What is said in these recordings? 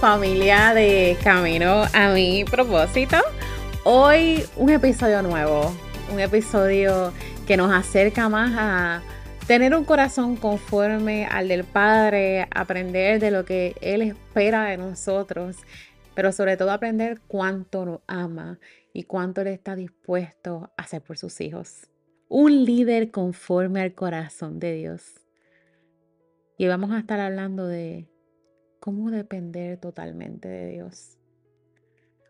Familia de Camino a mi propósito. Hoy un episodio nuevo, un episodio que nos acerca más a tener un corazón conforme al del Padre, aprender de lo que Él espera de nosotros, pero sobre todo aprender cuánto nos ama y cuánto Él está dispuesto a hacer por sus hijos. Un líder conforme al corazón de Dios. Y vamos a estar hablando de cómo depender totalmente de Dios.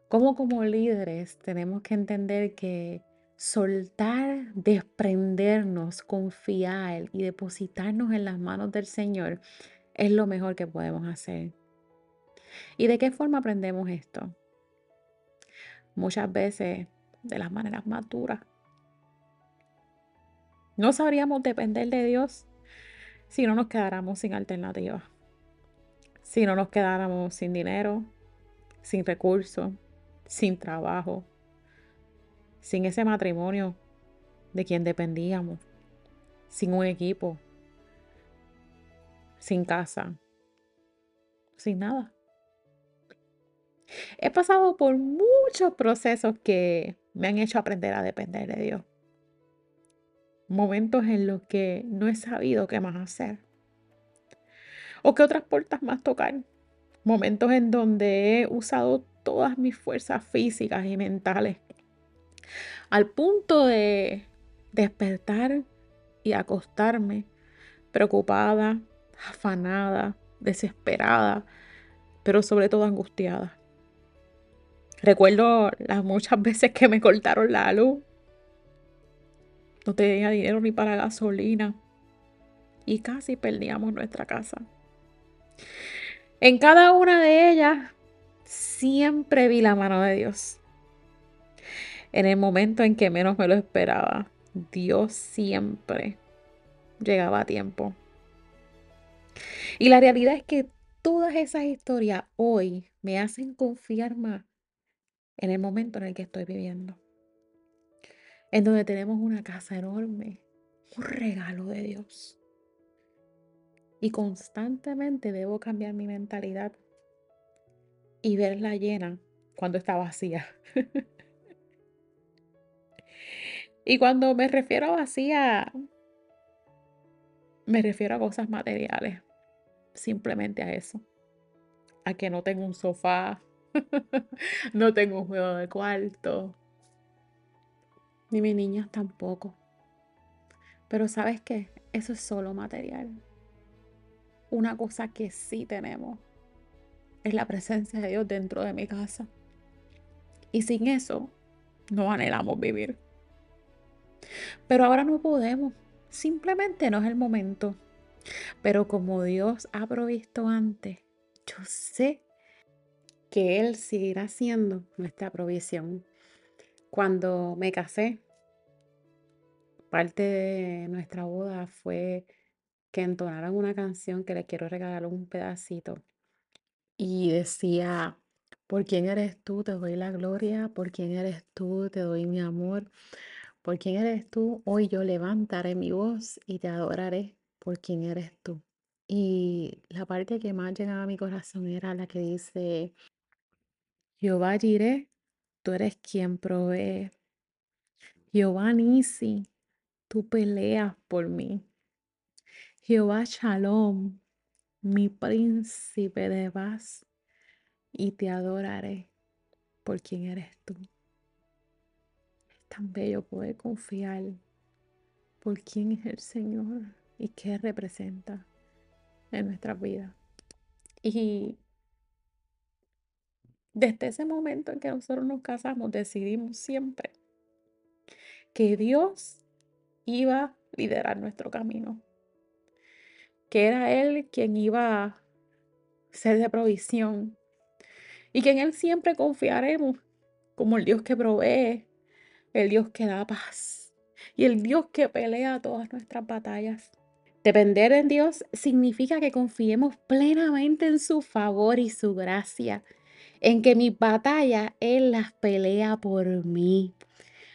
Cómo como líderes tenemos que entender que soltar, desprendernos, confiar y depositarnos en las manos del Señor es lo mejor que podemos hacer. ¿Y de qué forma aprendemos esto? Muchas veces de las maneras más. No sabríamos depender de Dios si no nos quedáramos sin alternativa si no nos quedáramos sin dinero, sin recursos, sin trabajo, sin ese matrimonio de quien dependíamos, sin un equipo, sin casa, sin nada. He pasado por muchos procesos que me han hecho aprender a depender de Dios. Momentos en los que no he sabido qué más hacer o qué otras puertas más tocar. Momentos en donde he usado todas mis fuerzas físicas y mentales al punto de despertar y acostarme preocupada, afanada, desesperada, pero sobre todo angustiada. Recuerdo las muchas veces que me cortaron la luz. No tenía dinero ni para gasolina. Y casi perdíamos nuestra casa. En cada una de ellas siempre vi la mano de Dios. En el momento en que menos me lo esperaba, Dios siempre llegaba a tiempo. Y la realidad es que todas esas historias hoy me hacen confiar más en el momento en el que estoy viviendo. En donde tenemos una casa enorme, un regalo de Dios. Y constantemente debo cambiar mi mentalidad y verla llena cuando está vacía. y cuando me refiero a vacía, me refiero a cosas materiales. Simplemente a eso. A que no tengo un sofá, no tengo un juego de cuarto, ni mis niñas tampoco. Pero sabes qué, eso es solo material. Una cosa que sí tenemos es la presencia de Dios dentro de mi casa. Y sin eso, no anhelamos vivir. Pero ahora no podemos. Simplemente no es el momento. Pero como Dios ha provisto antes, yo sé que Él seguirá siendo nuestra provisión. Cuando me casé, parte de nuestra boda fue que entonaran una canción que le quiero regalar un pedacito. Y decía, por quién eres tú, te doy la gloria, por quién eres tú, te doy mi amor, por quién eres tú, hoy yo levantaré mi voz y te adoraré por quién eres tú. Y la parte que más llegaba a mi corazón era la que dice, Jehová diré, tú eres quien provee. Jehová Nisi, tú peleas por mí. Jehová Shalom, mi príncipe de paz, y te adoraré por quien eres tú. Es tan bello poder confiar por quién es el Señor y qué representa en nuestra vida. Y desde ese momento en que nosotros nos casamos, decidimos siempre que Dios iba a liderar nuestro camino, que era Él quien iba a ser de provisión y que en Él siempre confiaremos como el Dios que provee, el Dios que da paz y el Dios que pelea todas nuestras batallas. Depender en Dios significa que confiemos plenamente en su favor y su gracia, en que mi batalla Él las pelea por mí.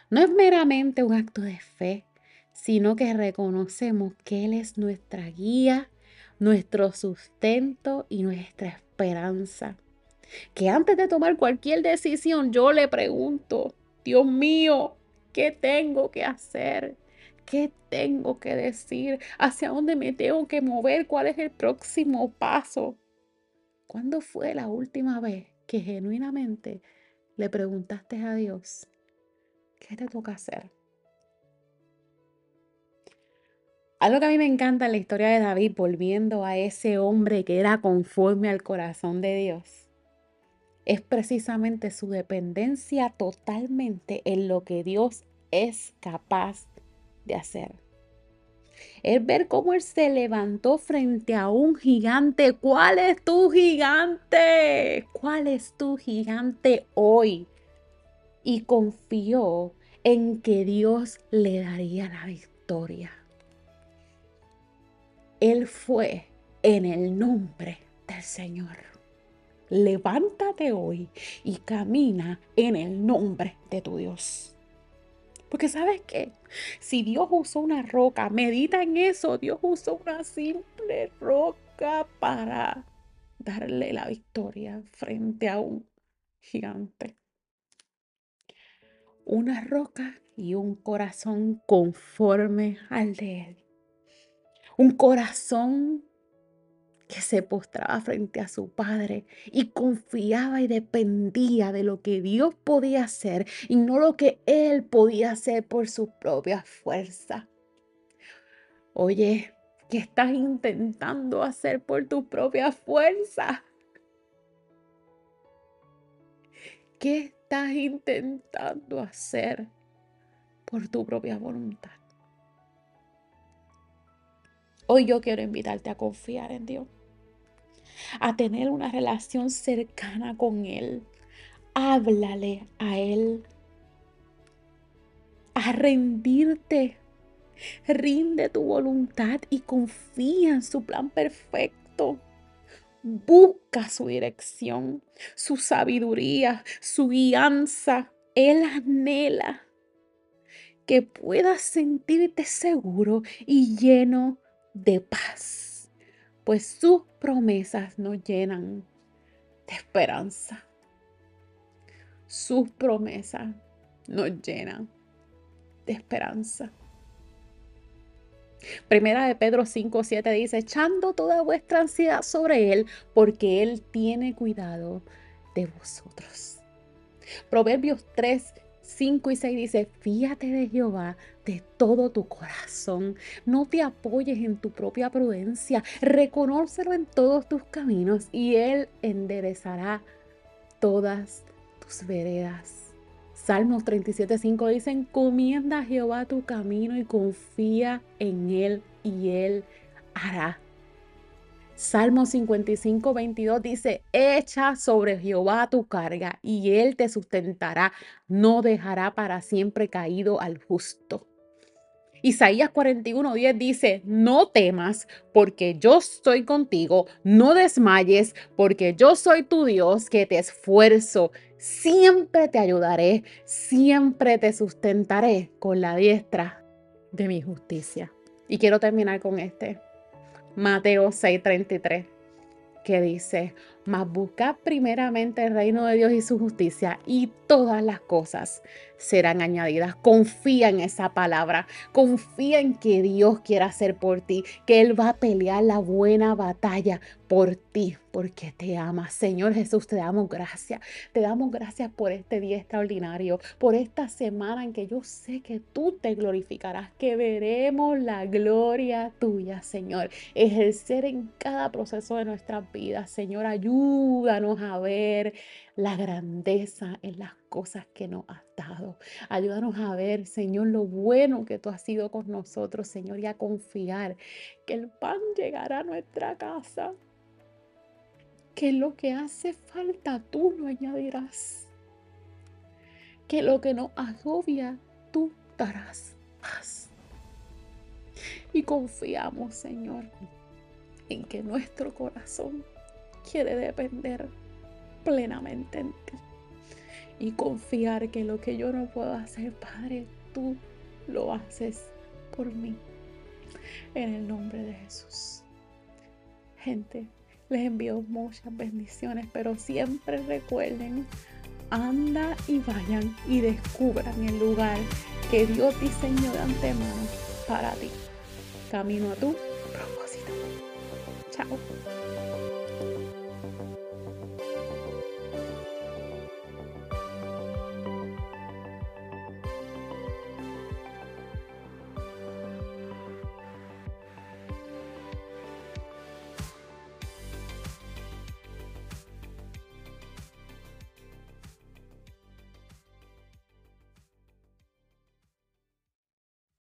No es meramente un acto de fe, sino que reconocemos que Él es nuestra guía, nuestro sustento y nuestra esperanza. Que antes de tomar cualquier decisión yo le pregunto, Dios mío, ¿qué tengo que hacer? ¿Qué tengo que decir? ¿Hacia dónde me tengo que mover? ¿Cuál es el próximo paso? ¿Cuándo fue la última vez que genuinamente le preguntaste a Dios, ¿qué te toca hacer? Algo que a mí me encanta en la historia de David, volviendo a ese hombre que era conforme al corazón de Dios, es precisamente su dependencia totalmente en lo que Dios es capaz de hacer. Es ver cómo él se levantó frente a un gigante. ¿Cuál es tu gigante? ¿Cuál es tu gigante hoy? Y confió en que Dios le daría la victoria. Él fue en el nombre del Señor. Levántate hoy y camina en el nombre de tu Dios. Porque sabes qué, si Dios usó una roca, medita en eso, Dios usó una simple roca para darle la victoria frente a un gigante. Una roca y un corazón conforme al de Él. Un corazón que se postraba frente a su padre y confiaba y dependía de lo que Dios podía hacer y no lo que él podía hacer por su propia fuerza. Oye, ¿qué estás intentando hacer por tu propia fuerza? ¿Qué estás intentando hacer por tu propia voluntad? Hoy yo quiero invitarte a confiar en Dios a tener una relación cercana con Él. Háblale a Él. A rendirte. Rinde tu voluntad y confía en su plan perfecto. Busca su dirección, su sabiduría, su guianza. Él anhela que puedas sentirte seguro y lleno de paz pues sus promesas nos llenan de esperanza. Sus promesas nos llenan de esperanza. Primera de Pedro 5, 7 dice, echando toda vuestra ansiedad sobre Él, porque Él tiene cuidado de vosotros. Proverbios 3, 5 y 6 dice, fíjate de Jehová de todo tu corazón. No te apoyes en tu propia prudencia. Reconócelo en todos tus caminos y Él enderezará todas tus veredas. Salmos 37, 5 dice, encomienda a Jehová tu camino y confía en Él y Él hará Salmo 55, 22 dice, echa sobre Jehová tu carga y él te sustentará, no dejará para siempre caído al justo. Isaías 41, 10 dice, no temas porque yo estoy contigo, no desmayes porque yo soy tu Dios que te esfuerzo, siempre te ayudaré, siempre te sustentaré con la diestra de mi justicia. Y quiero terminar con este. Mateo 6:33, que dice, mas buscad primeramente el reino de Dios y su justicia y todas las cosas serán añadidas. Confía en esa palabra, confía en que Dios quiere hacer por ti, que Él va a pelear la buena batalla por ti, porque te ama. Señor Jesús, te damos gracias. Te damos gracias por este día extraordinario, por esta semana en que yo sé que tú te glorificarás, que veremos la gloria tuya, Señor. Ejercer en cada proceso de nuestras vidas. Señor, ayúdanos ayúdanos a ver la grandeza en las cosas que nos has dado. Ayúdanos a ver, Señor, lo bueno que tú has sido con nosotros, Señor, y a confiar que el pan llegará a nuestra casa. Que lo que hace falta tú lo añadirás. Que lo que nos agobia tú darás paz. Y confiamos, Señor, en que nuestro corazón quiere depender plenamente en ti y confiar que lo que yo no puedo hacer, Padre, tú lo haces por mí. En el nombre de Jesús. Gente, les envío muchas bendiciones, pero siempre recuerden, anda y vayan y descubran el lugar que Dios diseñó de antemano para ti. Camino a tu propósito. Chao.